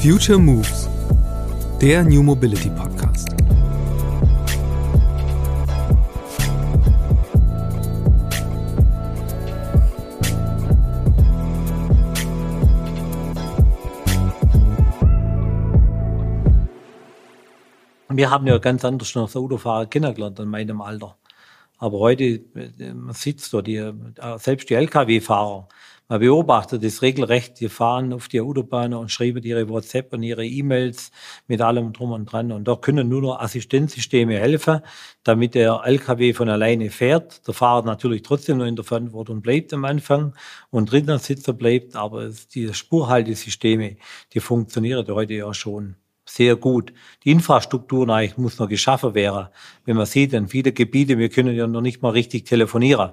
Future Moves, der New Mobility Podcast. Wir haben ja ganz anders noch Autofahrer kennengelernt in meinem Alter. Aber heute, äh, man sieht es da, die, äh, selbst die Lkw-Fahrer, man beobachtet das regelrecht, die fahren auf die Autobahn und schreiben ihre WhatsApp und ihre E-Mails mit allem drum und dran. Und da können nur noch Assistenzsysteme helfen, damit der LKW von alleine fährt. Der Fahrer natürlich trotzdem noch in der Verantwortung bleibt am Anfang und dritter Sitzer bleibt, aber die Spurhaltesysteme, die funktionieren heute ja schon sehr gut. Die Infrastruktur eigentlich muss noch geschaffen werden. Wenn man sieht, in viele Gebiete, wir können ja noch nicht mal richtig telefonieren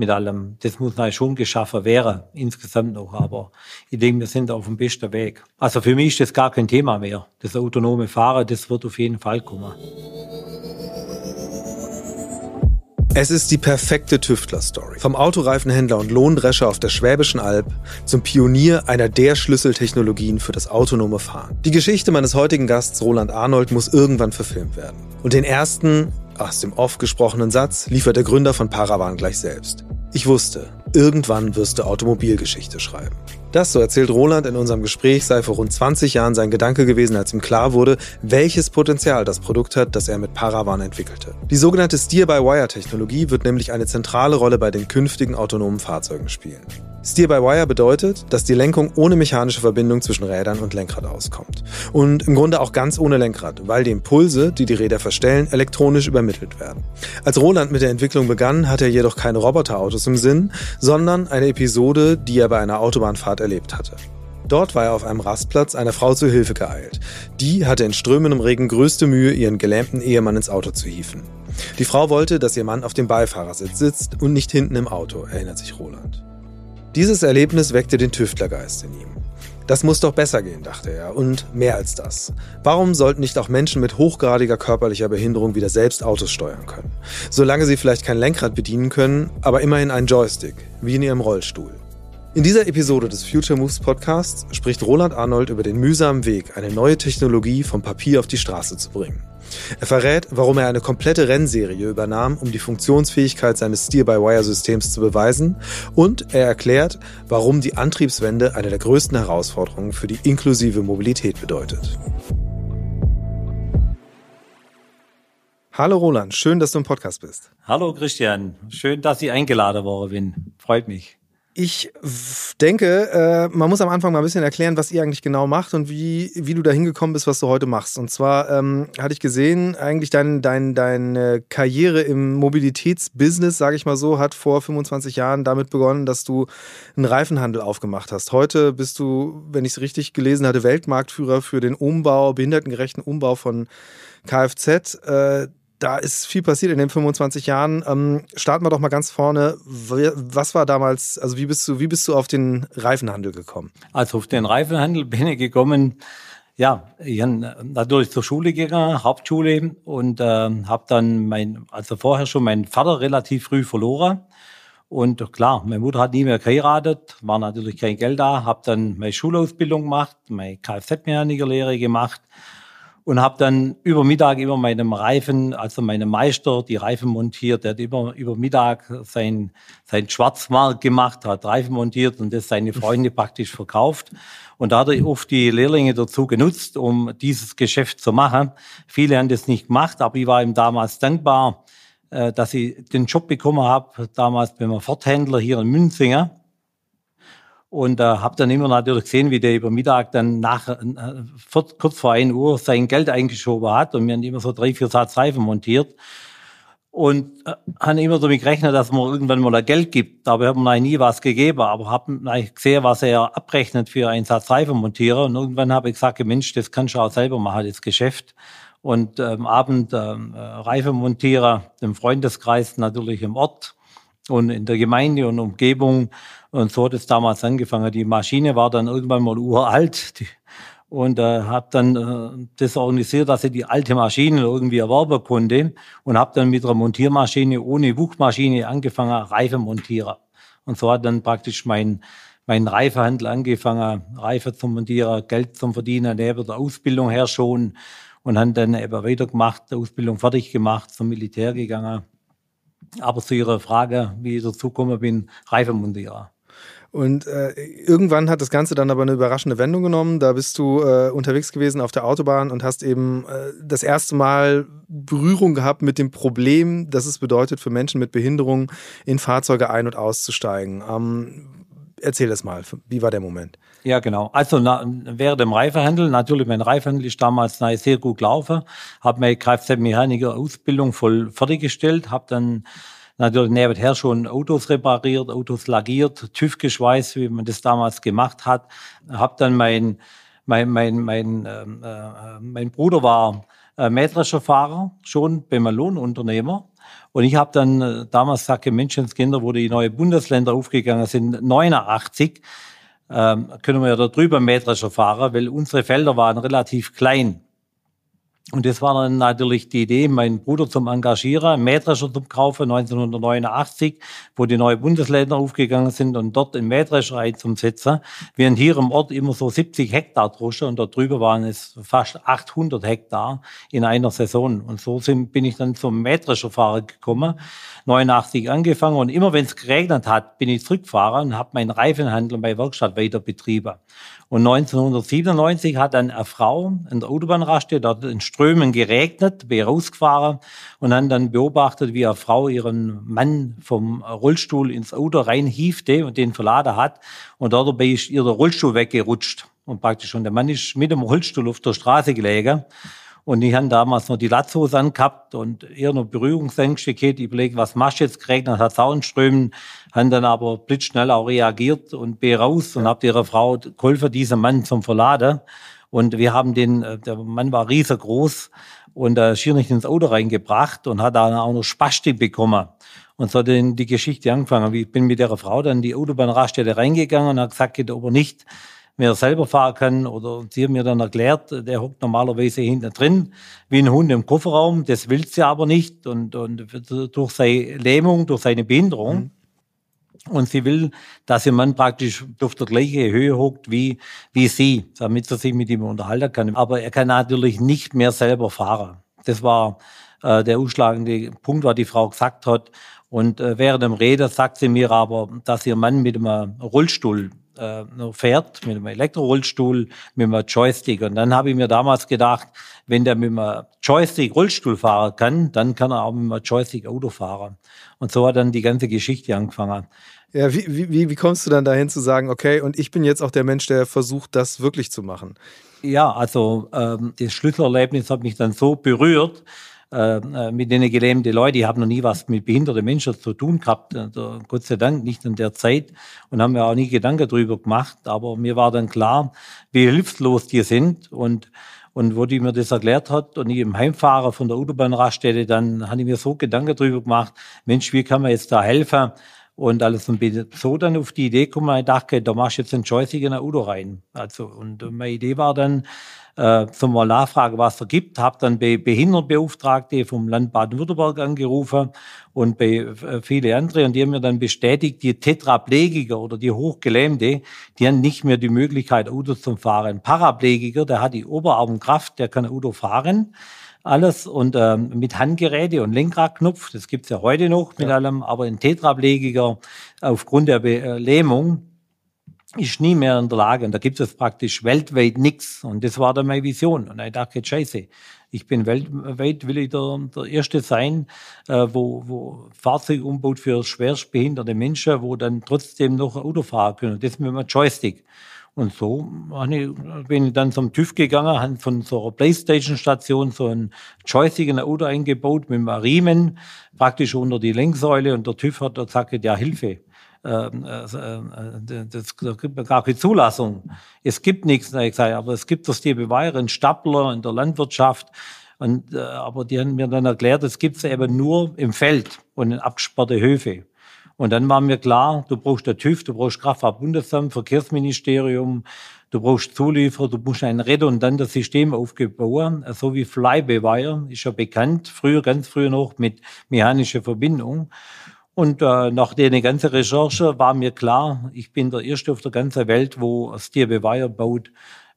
mit allem. Das muss natürlich schon geschaffen werden, insgesamt noch. Aber ich denke, wir sind auf dem besten Weg. Also für mich ist das gar kein Thema mehr. Das autonome Fahren, das wird auf jeden Fall kommen. Es ist die perfekte Tüftler-Story. Vom Autoreifenhändler und Lohndrescher auf der Schwäbischen Alb zum Pionier einer der Schlüsseltechnologien für das autonome Fahren. Die Geschichte meines heutigen Gasts Roland Arnold muss irgendwann verfilmt werden. Und den ersten, aus dem oft gesprochenen Satz liefert der Gründer von Paravan gleich selbst. Ich wusste, irgendwann wirst du Automobilgeschichte schreiben. Das, so erzählt Roland in unserem Gespräch, sei vor rund 20 Jahren sein Gedanke gewesen, als ihm klar wurde, welches Potenzial das Produkt hat, das er mit Paravan entwickelte. Die sogenannte Steer-by-Wire-Technologie wird nämlich eine zentrale Rolle bei den künftigen autonomen Fahrzeugen spielen. Steer-by-Wire bedeutet, dass die Lenkung ohne mechanische Verbindung zwischen Rädern und Lenkrad auskommt. Und im Grunde auch ganz ohne Lenkrad, weil die Impulse, die die Räder verstellen, elektronisch übermittelt werden. Als Roland mit der Entwicklung begann, hatte er jedoch keine Roboterautos im Sinn, sondern eine Episode, die er bei einer Autobahnfahrt erlebt hatte. Dort war er auf einem Rastplatz einer Frau zu Hilfe geeilt. Die hatte in strömendem Regen größte Mühe, ihren gelähmten Ehemann ins Auto zu hieven. Die Frau wollte, dass ihr Mann auf dem Beifahrersitz sitzt und nicht hinten im Auto, erinnert sich Roland. Dieses Erlebnis weckte den Tüftlergeist in ihm. Das muss doch besser gehen, dachte er, und mehr als das. Warum sollten nicht auch Menschen mit hochgradiger körperlicher Behinderung wieder selbst Autos steuern können? Solange sie vielleicht kein Lenkrad bedienen können, aber immerhin einen Joystick, wie in ihrem Rollstuhl. In dieser Episode des Future Moves Podcasts spricht Roland Arnold über den mühsamen Weg, eine neue Technologie vom Papier auf die Straße zu bringen. Er verrät, warum er eine komplette Rennserie übernahm, um die Funktionsfähigkeit seines Steer-by-Wire-Systems zu beweisen und er erklärt, warum die Antriebswende eine der größten Herausforderungen für die inklusive Mobilität bedeutet. Hallo Roland, schön, dass du im Podcast bist. Hallo Christian, schön, dass ich eingeladen worden bin. Freut mich. Ich denke, äh, man muss am Anfang mal ein bisschen erklären, was ihr eigentlich genau macht und wie, wie du da hingekommen bist, was du heute machst. Und zwar ähm, hatte ich gesehen, eigentlich dein, dein, deine Karriere im Mobilitätsbusiness, sage ich mal so, hat vor 25 Jahren damit begonnen, dass du einen Reifenhandel aufgemacht hast. Heute bist du, wenn ich es richtig gelesen hatte, Weltmarktführer für den Umbau, behindertengerechten Umbau von Kfz. Äh, da ist viel passiert in den 25 Jahren. Ähm, starten wir doch mal ganz vorne. Was war damals, also wie bist du, wie bist du auf den Reifenhandel gekommen? Also auf den Reifenhandel bin ich gekommen, ja, ich bin natürlich zur Schule gegangen, Hauptschule und äh, habe dann mein, also vorher schon meinen Vater relativ früh verloren. Und klar, meine Mutter hat nie mehr geheiratet, war natürlich kein Geld da, habe dann meine Schulausbildung gemacht, meine Kfz-Mechanikerlehre gemacht und habe dann über Mittag immer meinem Reifen, also meinem Meister, die Reifen montiert. Der hat immer über Mittag sein, sein Schwarzmarkt gemacht, hat Reifen montiert und das seine Freunde praktisch verkauft. Und da hat er oft die Lehrlinge dazu genutzt, um dieses Geschäft zu machen. Viele haben das nicht gemacht, aber ich war ihm damals dankbar, äh, dass ich den Job bekommen habe, damals beim Forthändler hier in Münzinger und äh, habe dann immer natürlich gesehen, wie der über Mittag dann nach äh, kurz vor 1 Uhr sein Geld eingeschoben hat und wir haben immer so drei, vier Satz Reifen montiert und äh, haben immer damit gerechnet, dass man irgendwann mal Geld gibt. Aber ich habe mir nie was gegeben, aber habe gesehen, was er abrechnet für einen Satz Reifen montieren und irgendwann habe ich gesagt, Mensch, das kannst du auch selber machen, das Geschäft. Und ähm, Abend ähm, äh, Reifen montieren, im Freundeskreis natürlich im Ort und in der Gemeinde und Umgebung. Und so hat es damals angefangen. Die Maschine war dann irgendwann mal uralt. Die, und äh, habe dann äh, das organisiert, dass ich die alte Maschine irgendwie erwerben konnte und habe dann mit einer Montiermaschine ohne Wuchmaschine angefangen, Reifen montieren. Und so hat dann praktisch mein meinen Reifehandel angefangen, Reife zum Montieren, Geld zum Verdienen, neben der Ausbildung her schon und haben dann eben weitergemacht, die Ausbildung fertig gemacht, zum Militär gegangen. Aber zu Ihrer Frage, wie ich dazu gekommen bin, Reifemontierer. Und äh, irgendwann hat das Ganze dann aber eine überraschende Wendung genommen. Da bist du äh, unterwegs gewesen auf der Autobahn und hast eben äh, das erste Mal Berührung gehabt mit dem Problem, das es bedeutet für Menschen mit Behinderung in Fahrzeuge ein- und auszusteigen. Ähm, erzähl das mal. Wie war der Moment? Ja, genau. Also na, während dem Reifehandel, natürlich mein Reifehandel ist damals sehr gut gelaufen, habe meine Kfz-Mechaniker Ausbildung voll fertiggestellt, habe dann natürlich nebenher schon Autos repariert, Autos lagiert, TÜV geschweißt, wie man das damals gemacht hat. Hab dann mein mein mein mein ähm, äh, mein Bruder war äh, Mähdrescherfahrer schon beim Lohnunternehmer und ich habe dann äh, damals gesagt, Menschenskinder, wo die neue Bundesländer aufgegangen sind, 89, ähm, können wir ja da drüber Mähdrescher fahren, weil unsere Felder waren relativ klein. Und das war dann natürlich die Idee, meinen Bruder zum Engagieren, Mähdrescher zu kaufen 1989, wo die neuen Bundesländer aufgegangen sind und dort in Mähdrescher einzusetzen. Während hier im Ort immer so 70 Hektar drusche und dort drüber waren es fast 800 Hektar in einer Saison. Und so sind, bin ich dann zum Mähdrescherfahrer gekommen, 89 angefangen und immer wenn es geregnet hat, bin ich zurückgefahren und habe meinen Reifenhandel bei Werkstatt weiter betrieben. Und 1997 hat dann eine Frau in der Autobahnraststätte, dort in Strömen geregnet, bin rausgefahren und haben dann beobachtet, wie eine Frau ihren Mann vom Rollstuhl ins Auto reinhiefte und den verladen hat. Und dabei ist ihr der Rollstuhl weggerutscht. Und praktisch, und der Mann ist mit dem Rollstuhl auf der Straße gelegen. Und die haben damals noch die Latzhose angehabt und eher noch Berührungsängste gehabt. Ich überlege, was machst du jetzt? Geregnet hat Soundströmen, haben dann aber blitzschnell auch reagiert und bin raus und habe ihrer Frau geholfen, diesen Mann zum Verladen. Und wir haben den, äh, der Mann war riesengroß und äh, schier nicht ins Auto reingebracht und hat dann auch noch Spastik bekommen. Und so hat dann die Geschichte angefangen. Ich bin mit der Frau dann die Autobahnraststätte reingegangen und hat gesagt, ob er nicht mehr selber fahren kann. Oder sie haben mir dann erklärt, der hockt normalerweise hinten drin, wie ein Hund im Kofferraum. Das will sie aber nicht. Und, und durch seine Lähmung, durch seine Behinderung. Mhm. Und sie will, dass ihr Mann praktisch auf der gleichen Höhe hockt wie, wie sie, damit sie sich mit ihm unterhalten kann. Aber er kann natürlich nicht mehr selber fahren. Das war äh, der ausschlagende Punkt, was die Frau gesagt hat. Und äh, während dem Reden sagt sie mir aber, dass ihr Mann mit einem Rollstuhl äh, fährt, mit einem Elektrorollstuhl, mit einem Joystick. Und dann habe ich mir damals gedacht, wenn der mit einem Joystick Rollstuhl fahren kann, dann kann er auch mit einem Joystick Auto fahren. Und so hat dann die ganze Geschichte angefangen. Ja, wie, wie, wie kommst du dann dahin zu sagen, okay, und ich bin jetzt auch der Mensch, der versucht, das wirklich zu machen? Ja, also ähm, das Schlüsselerlebnis hat mich dann so berührt, äh, äh, mit denen gelähmte Leute, die haben noch nie was mit behinderten Menschen zu tun gehabt, also, Gott sei Dank nicht in der Zeit und haben mir auch nie Gedanken darüber gemacht, aber mir war dann klar, wie hilflos die sind und und wo die mir das erklärt hat und ich im Heimfahrer von der Autobahnraststätte, dann habe ich mir so Gedanken darüber gemacht, Mensch, wie kann man jetzt da helfen? Und und bin so dann auf die Idee gekommen, ich dachte, da machst du jetzt ein Joystick in ein Auto rein. Also, und meine Idee war dann, äh, zum mal nachfragen, was es gibt. Habe dann bei Behindertenbeauftragte vom Land Baden-Württemberg angerufen und bei äh, viele andere und die haben mir dann bestätigt, die Tetraplegiker oder die Hochgelähmte, die haben nicht mehr die Möglichkeit, Auto zu fahren. Paraplegiker, der hat die Oberarmkraft, der kann Auto fahren alles und ähm, mit Handgeräte und Lenkradknopf, das gibt's ja heute noch mit ja. allem, aber ein Tetraplegiker aufgrund der Be äh, Lähmung ist nie mehr in der Lage. Und da gibt es praktisch weltweit nichts. Und das war dann meine Vision. Und ich dachte, scheiße, ich bin weltweit, will ich der, der Erste sein, äh, wo, wo Fahrzeug umbaut für schwerstbehinderte Menschen, wo dann trotzdem noch Auto fahren können. Und das mit einem Joystick. Und so bin ich dann zum TÜV gegangen, habe von so einer Playstation-Station so ein Joystick in ein Auto eingebaut mit einem Riemen, praktisch unter die Lenksäule. Und der TÜV hat gesagt, ja, Hilfe ähm, äh, äh, das, da gibt man gar keine Zulassung. Es gibt nichts, ich gesagt, aber es gibt das die in Stapler, in der Landwirtschaft. Und, äh, aber die haben mir dann erklärt, es gibt es eben nur im Feld und in abgesperrte Höfe. Und dann war mir klar, du brauchst der TÜV, du brauchst Kraftfahrtbundesamt, Verkehrsministerium, du brauchst Zulieferer, du musst ein redundantes System aufgebauen, so wie Flybewire, ist ja bekannt, früher, ganz früher noch mit mechanischer Verbindung. Und äh, nach der ganzen Recherche war mir klar, ich bin der Erste auf der ganzen Welt, wo Steer Wire baut,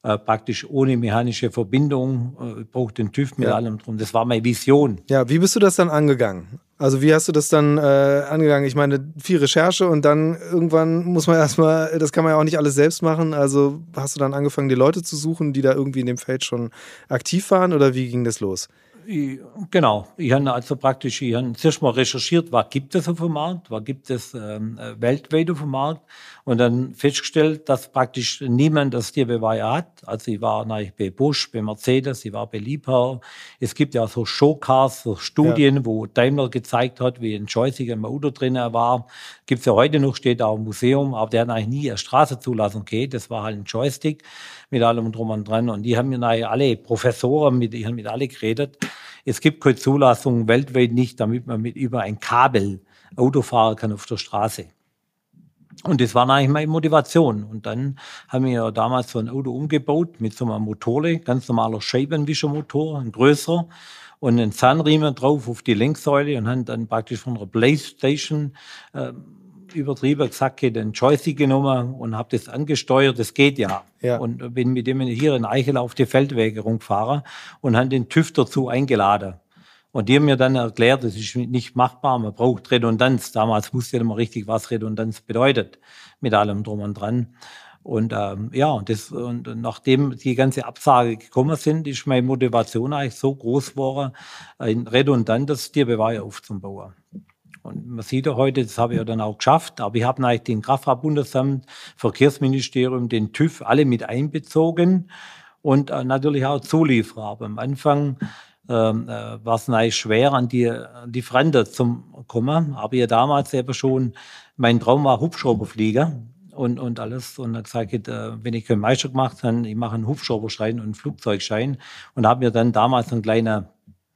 äh, praktisch ohne mechanische Verbindung, äh, braucht den TÜV mit ja. allem drum. Das war meine Vision. Ja, wie bist du das dann angegangen? Also wie hast du das dann äh, angegangen? Ich meine, viel Recherche und dann irgendwann muss man erstmal, das kann man ja auch nicht alles selbst machen. Also hast du dann angefangen, die Leute zu suchen, die da irgendwie in dem Feld schon aktiv waren oder wie ging das los? Ich, genau, ich habe also praktisch, ich habe zuerst mal recherchiert, was gibt es auf dem Markt, was gibt es ähm, weltweit auf dem Markt und dann festgestellt, dass praktisch niemand das Tierbeweih hat. Also ich war natürlich bei Busch, bei Mercedes, ich war bei Liebherr. Es gibt ja so Showcars, so Studien, ja. wo Daimler gezeigt hat, wie ein Joystick im Auto drin war. Gibt's ja heute noch, steht auch im Museum, aber der hat eigentlich nie eine Straßenzulassung gehabt. Das war halt ein Joystick mit allem drum und dran. Und die haben mir nachher alle Professoren, mit, ich habe mit alle geredet. Es gibt keine Zulassung weltweit nicht, damit man mit über ein Kabel Auto fahren kann auf der Straße. Und das war eigentlich meine Motivation. Und dann haben wir damals so ein Auto umgebaut mit so einem Motorle, ganz normaler Scheibenwischermotor, ein größer und einen Zahnriemen drauf auf die Lenksäule und haben dann praktisch von einer Playstation äh, übertrieben gesagt, den Joystick genommen und habe das angesteuert. Das geht ja. ja. Und bin mit dem hier in Eichel auf die Feldwege rumgefahren und haben den TÜV dazu eingeladen. Und die haben mir dann erklärt, das ist nicht machbar, man braucht Redundanz. Damals wusste mal richtig, was Redundanz bedeutet, mit allem drum und dran. Und ähm, ja, und, das, und nachdem die ganze Absage gekommen sind, ist meine Motivation eigentlich so groß geworden, ein redundantes Tierbeweih aufzubauen. Und man sieht ja heute, das habe ich ja dann auch geschafft, aber ich habe eigentlich den Kraftfahrtbundesamt, Verkehrsministerium, den TÜV alle mit einbezogen und äh, natürlich auch Zulieferer. Aber am Anfang ähm, äh, war es natürlich schwer, an die Lieferanten zu kommen. Aber ja damals eben schon, mein Traum war Hubschrauberflieger und, und alles. Und dann gesagt, äh, wenn ich keinen Meister gemacht habe, ich mache einen Hubschrauberschein und einen Flugzeugschein. Und habe mir dann damals einen kleinen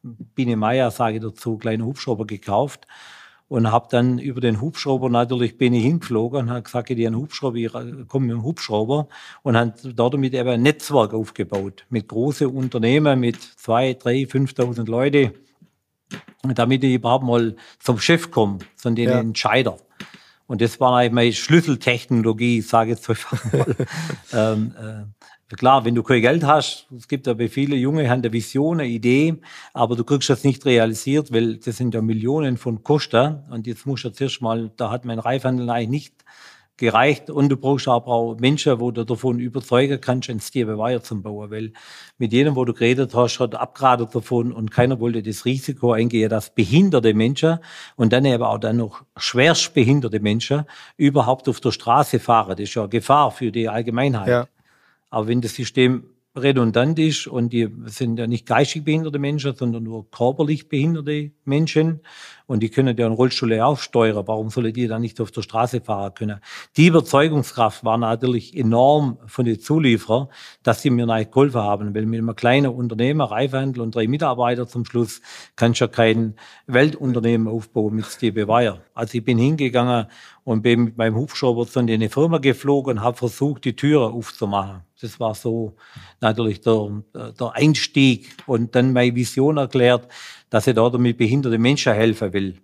Biene Meier, sage ich dazu, kleinen Hubschrauber gekauft und habe dann über den Hubschrauber natürlich bin ich hingeflogen und habe gesagt, ich einen Hubschrauber, ich komme mit dem Hubschrauber und habe damit eben ein Netzwerk aufgebaut mit großen Unternehmen mit zwei, drei, 5.000 Leute, damit ich überhaupt mal zum Chef komme, zu den ja. Entscheider. Und das war eigentlich meine Schlüsseltechnologie, sage ich jetzt einfach mal. ähm, äh, Klar, wenn du kein Geld hast, es gibt aber viele Junge, haben eine Vision, eine Idee, aber du kriegst das nicht realisiert, weil das sind ja Millionen von Kosten und jetzt musst du zuerst mal, da hat mein Reifhandel eigentlich nicht gereicht und du brauchst aber auch Menschen, wo du davon überzeugen kannst, ein Steve Wire zum Bauen, weil mit jedem, wo du geredet hast, hat abgeraten davon und keiner wollte das Risiko eingehen, dass behinderte Menschen und dann eben auch dann noch schwerst behinderte Menschen überhaupt auf der Straße fahren. Das ist ja Gefahr für die Allgemeinheit. Ja. Aber wenn das System redundant ist und die sind ja nicht geistig behinderte Menschen, sondern nur körperlich behinderte Menschen und die können ja einen Rollstuhl auch steuern. Warum sollen die dann nicht auf der Straße fahren können? Die Überzeugungskraft war natürlich enorm von den Zulieferern, dass sie mir nicht geholfen haben, weil mit einem kleinen Unternehmen, Reifhandel und drei Mitarbeiter zum Schluss kannst du ja kein Weltunternehmen aufbauen mit Steve Wire. Also ich bin hingegangen und bin mit meinem Hubschrauber zu eine Firma geflogen und habe versucht, die Türe aufzumachen. Das war so natürlich der, der Einstieg und dann meine Vision erklärt, dass ich da damit behinderte Menschen helfen will.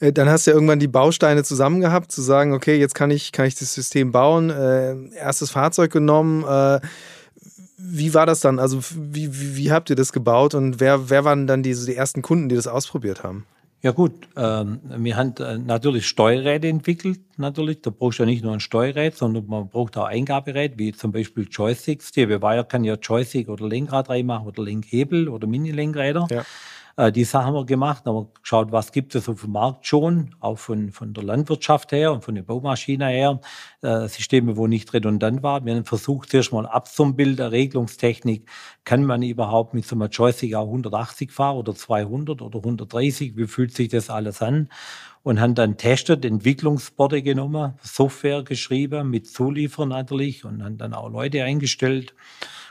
Äh, dann hast du ja irgendwann die Bausteine zusammen gehabt, zu sagen, okay, jetzt kann ich, kann ich das System bauen, äh, erstes Fahrzeug genommen. Äh, wie war das dann? Also wie, wie, wie, habt ihr das gebaut und wer, wer waren dann diese, die ersten Kunden, die das ausprobiert haben? Ja gut, ähm, wir haben äh, natürlich Steuerräte entwickelt, natürlich. Da brauchst du ja nicht nur ein Steuerrad, sondern man braucht auch Eingaberät, wie zum Beispiel Joysticks. Die Wire kann ja Joystick oder Lenkrad reinmachen oder Lenkhebel oder Mini-Lenkräder. Ja. Äh, die Sachen haben wir gemacht, haben wir geschaut, was gibt es auf dem Markt schon, auch von, von der Landwirtschaft her und von der Baumaschine her, äh, Systeme, wo nicht redundant waren. Wir haben versucht, zuerst mal abzubilden, Regelungstechnik, kann man überhaupt mit so einem Joystick auch 180 fahren oder 200 oder 130, wie fühlt sich das alles an? und haben dann testet, Entwicklungsboards genommen, Software geschrieben, mit Zulieferern natürlich und haben dann auch Leute eingestellt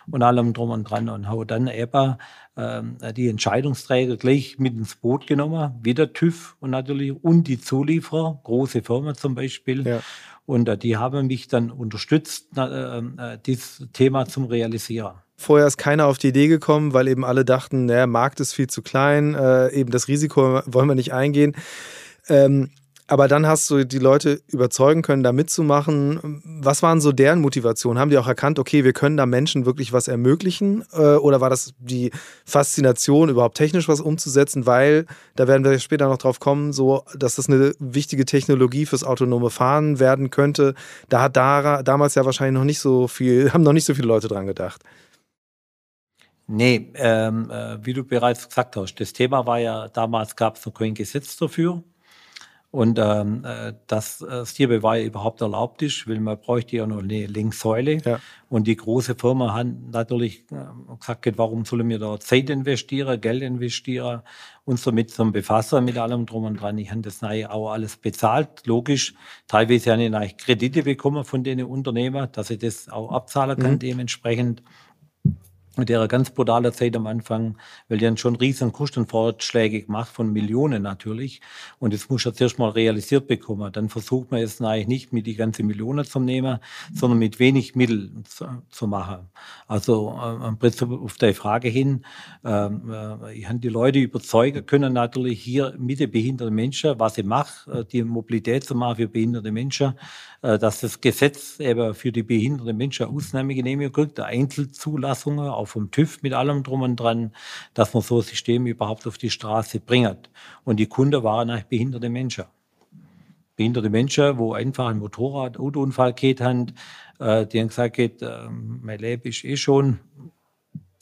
und allem drum und dran und habe dann eben die Entscheidungsträger gleich mit ins Boot genommen, wie der TÜV und natürlich und die Zulieferer, große Firmen zum Beispiel. Ja. Und äh, die haben mich dann unterstützt, äh, äh, dieses Thema zum Realisieren. Vorher ist keiner auf die Idee gekommen, weil eben alle dachten, der Markt ist viel zu klein, äh, eben das Risiko wollen wir nicht eingehen. Ähm, Aber dann hast du die Leute überzeugen können, da mitzumachen. Was waren so deren Motivationen? Haben die auch erkannt, okay, wir können da Menschen wirklich was ermöglichen? Äh, oder war das die Faszination, überhaupt technisch was umzusetzen? Weil, da werden wir später noch drauf kommen, so, dass das eine wichtige Technologie fürs autonome Fahren werden könnte. Da hat da, damals ja wahrscheinlich noch nicht so viel, haben noch nicht so viele Leute dran gedacht. Nee, ähm, äh, wie du bereits gesagt hast, das Thema war ja, damals gab es noch kein Gesetz dafür. Und ähm, äh, dass äh, Steerbeweih überhaupt erlaubt ist, weil man bräuchte ja noch eine Linksäule. Ja. Und die große Firma hat natürlich äh, gesagt, warum sollen wir da Zeit investieren, Geld investieren, uns damit zum Befassen mit allem drum und dran. Ich habe das auch alles bezahlt, logisch. Teilweise habe ich Kredite bekommen von den Unternehmen, dass ich das auch abzahlen kann mhm. dementsprechend mit ihrer ganz brutalen Zeit am Anfang, weil die haben schon riesen Kostenfortschläge gemacht von Millionen natürlich. Und das muss jetzt erst mal realisiert bekommen. Dann versucht man es eigentlich nicht mit die ganze Millionen zu nehmen, sondern mit wenig Mitteln zu, zu machen. Also äh, im Prinzip auf die Frage hin, ähm, äh, ich habe die Leute überzeugen können natürlich hier mit den behinderten Menschen, was ich mache, äh, die Mobilität zu machen für behinderte Menschen, äh, dass das Gesetz eben für die behinderten Menschen Ausnahmegenehmigung kriegt, Einzelzulassungen, auch vom TÜV mit allem drum und dran, dass man so ein System überhaupt auf die Straße bringt. Und die Kunden waren eigentlich behinderte Menschen. Behinderte Menschen, wo einfach ein Motorrad, Autounfall geht haben, äh, die haben gesagt, äh, mein Leben ist eh schon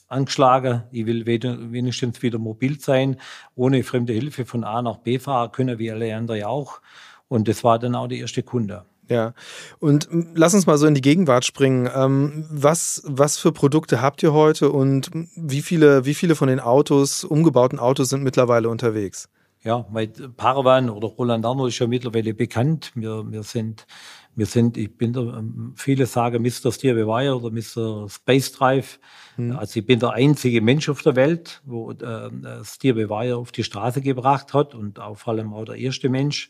angeschlagen. Ich will wenigstens wieder mobil sein, ohne fremde Hilfe von A nach B fahren können, wie alle anderen auch. Und das war dann auch der erste Kunde. Ja, und lass uns mal so in die Gegenwart springen. Ähm, was, was für Produkte habt ihr heute und wie viele, wie viele von den Autos, umgebauten Autos sind mittlerweile unterwegs? Ja, weil Paravan oder Roland Arno ist ja mittlerweile bekannt. Wir, wir sind, wir sind, ich bin der, viele sagen Mr. Steer Wire oder Mr. Space Drive. Hm. Also ich bin der einzige Mensch auf der Welt, wo äh, Steer Wire auf die Straße gebracht hat und auch vor allem auch der erste Mensch.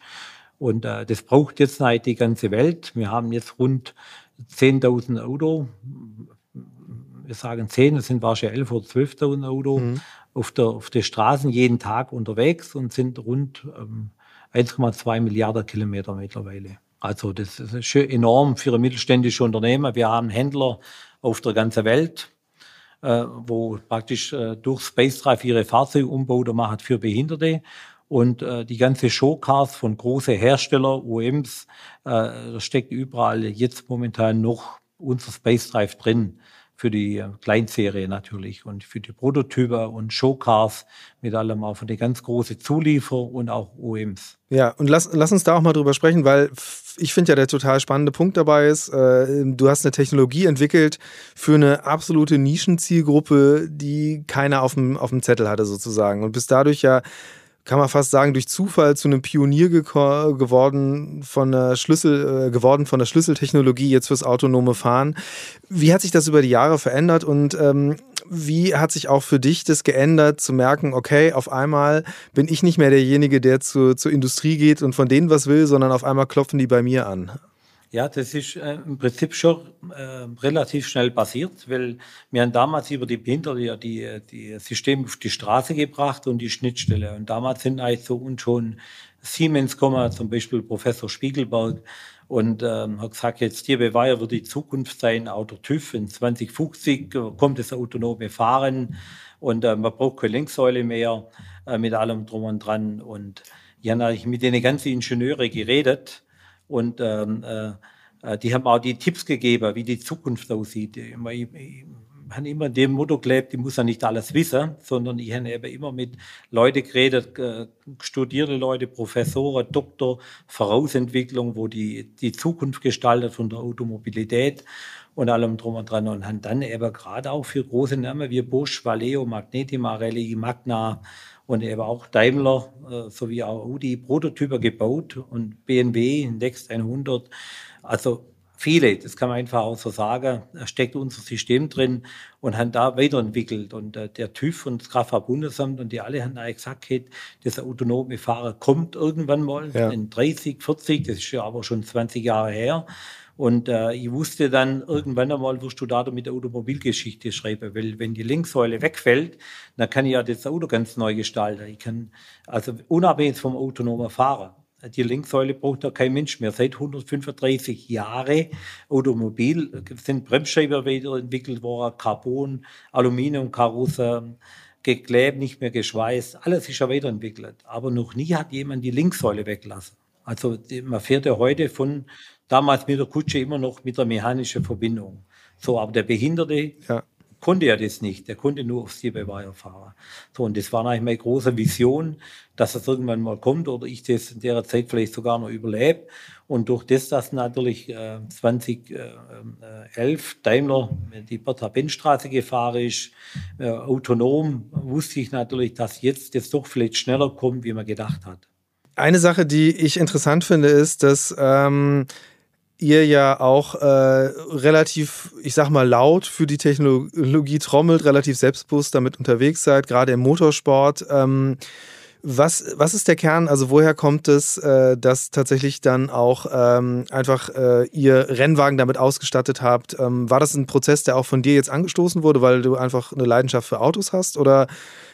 Und äh, das braucht jetzt halt die ganze Welt. Wir haben jetzt rund 10.000 Auto. Wir sagen 10, das sind wahrscheinlich 11.000 oder 12.000 Auto mhm. auf, der, auf den Straßen jeden Tag unterwegs und sind rund ähm, 1,2 Milliarden Kilometer mittlerweile. Also das ist schon enorm für ein mittelständisches Unternehmen. Wir haben Händler auf der ganzen Welt, äh, wo praktisch äh, durch Space Drive ihre Fahrzeuge umbauen machen für Behinderte. Und äh, die ganze Showcars von großen Hersteller, OEMs, äh, da steckt überall jetzt momentan noch unser Space Drive drin für die äh, Kleinserie natürlich und für die Prototyper und Showcars mit allem auch von den ganz großen Zuliefer und auch OEMs. Ja, und lass, lass uns da auch mal drüber sprechen, weil ich finde ja der total spannende Punkt dabei ist, äh, du hast eine Technologie entwickelt für eine absolute Nischenzielgruppe, die keiner auf dem, auf dem Zettel hatte sozusagen und bist dadurch ja kann man fast sagen, durch Zufall zu einem Pionier geworden von der Schlüssel, äh, geworden von der Schlüsseltechnologie jetzt fürs autonome Fahren. Wie hat sich das über die Jahre verändert und ähm, wie hat sich auch für dich das geändert, zu merken, okay, auf einmal bin ich nicht mehr derjenige, der zu, zur Industrie geht und von denen was will, sondern auf einmal klopfen die bei mir an? Ja, das ist äh, im Prinzip schon äh, relativ schnell passiert, weil wir haben damals über die Behinderte ja die, die Systeme auf die Straße gebracht und die Schnittstelle. Und damals sind eigentlich so und schon Siemens gekommen, zum Beispiel Professor Spiegelberg, und ähm, hat gesagt, jetzt hier Beweiher wird die Zukunft sein, Auto TÜV. In 2050 kommt das autonome Fahren und äh, man braucht keine Lenksäule mehr äh, mit allem drum und dran. Und ich habe eigentlich mit den ganzen Ingenieure geredet und ähm, äh, äh, die haben auch die Tipps gegeben, wie die Zukunft aussieht. Ich, ich, ich habe immer dem Motto gelebt, ich muss ja nicht alles wissen, sondern ich habe eben immer mit Leuten geredet, äh, studierte Leute, Professoren, Doktor, Vorausentwicklung, wo die, die Zukunft gestaltet von der Automobilität und allem drum und dran und haben dann eben gerade auch für große Namen wie Bosch, Valeo, Magneti, Marelli, Magna, und eben auch Daimler äh, sowie auch Audi Prototyper gebaut und BMW Next 100. Also viele, das kann man einfach auch so sagen, da steckt unser System drin und haben da weiterentwickelt. Und äh, der TÜV und das Kraftfahrtbundesamt und die alle haben eigentlich gesagt, hey, das autonome Fahren kommt irgendwann mal ja. in 30, 40, das ist ja aber schon 20 Jahre her. Und äh, ich wusste dann, irgendwann einmal wirst du da mit der Automobilgeschichte schreiben, weil wenn die Linksäule wegfällt, dann kann ich ja das Auto ganz neu gestalten. Ich kann, also unabhängig vom autonomen Fahren. Die Linksäule braucht ja kein Mensch mehr. Seit 135 Jahren Automobil sind Bremsscheiben weiterentwickelt worden, Carbon, Aluminium, Karosse, geklebt, nicht mehr geschweißt. Alles ist ja weiterentwickelt. Aber noch nie hat jemand die Linksäule weggelassen. Also man fährt ja heute von damals mit der Kutsche immer noch mit der mechanischen Verbindung. So, aber der Behinderte ja konnte er das nicht. Der konnte nur aufs Tierbeweih fahren. So, und das war eigentlich meine große Vision, dass das irgendwann mal kommt oder ich das in der Zeit vielleicht sogar noch überlebe. Und durch das, dass natürlich äh, 2011 Daimler die Bertha-Benz-Straße gefahren ist, äh, autonom, wusste ich natürlich, dass jetzt das doch vielleicht schneller kommt, wie man gedacht hat. Eine Sache, die ich interessant finde, ist, dass ähm, ihr ja auch äh, relativ, ich sag mal, laut für die Technologie trommelt, relativ selbstbewusst damit unterwegs seid, gerade im Motorsport. Ähm, was, was ist der Kern? Also woher kommt es, äh, dass tatsächlich dann auch ähm, einfach äh, ihr Rennwagen damit ausgestattet habt? Ähm, war das ein Prozess, der auch von dir jetzt angestoßen wurde, weil du einfach eine Leidenschaft für Autos hast? Oder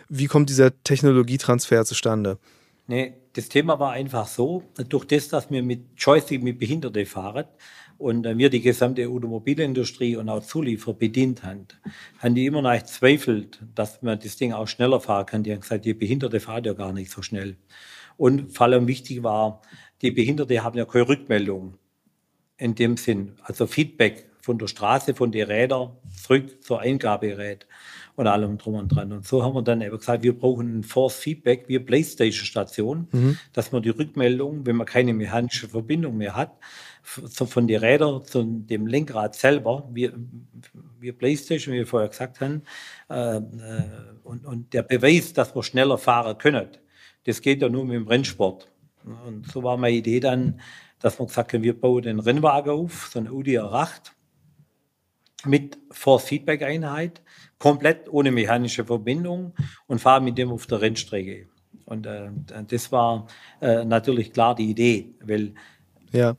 wie kommt dieser Technologietransfer zustande? Nee, das Thema war einfach so, durch das, dass wir mit Joystick mit Behinderte fahren und wir die gesamte Automobilindustrie und auch Zulieferer bedient haben, haben die immer noch zweifelt, dass man das Ding auch schneller fahren kann. Die haben gesagt, die Behinderte fahren ja gar nicht so schnell. Und vor allem wichtig war, die Behinderte haben ja keine Rückmeldung in dem Sinn, also Feedback von der Straße, von den Rädern zurück zur Eingabegerät und allem drum und dran. Und so haben wir dann eben gesagt, wir brauchen ein Force Feedback wie Playstation-Station, mhm. dass man die Rückmeldung, wenn man keine mechanische Verbindung mehr hat, von den Rädern zu dem Lenkrad selber, wie, wie Playstation, wie wir vorher gesagt haben, äh, äh, und, und der Beweis, dass wir schneller fahren können, das geht ja nur mit dem Rennsport. Und so war meine Idee dann, dass wir gesagt haben, wir bauen den Rennwagen auf, so ein Audi R8 mit Force Feedback Einheit, komplett ohne mechanische Verbindung und fahre mit dem auf der Rennstrecke. Und äh, das war äh, natürlich klar die Idee, weil ja.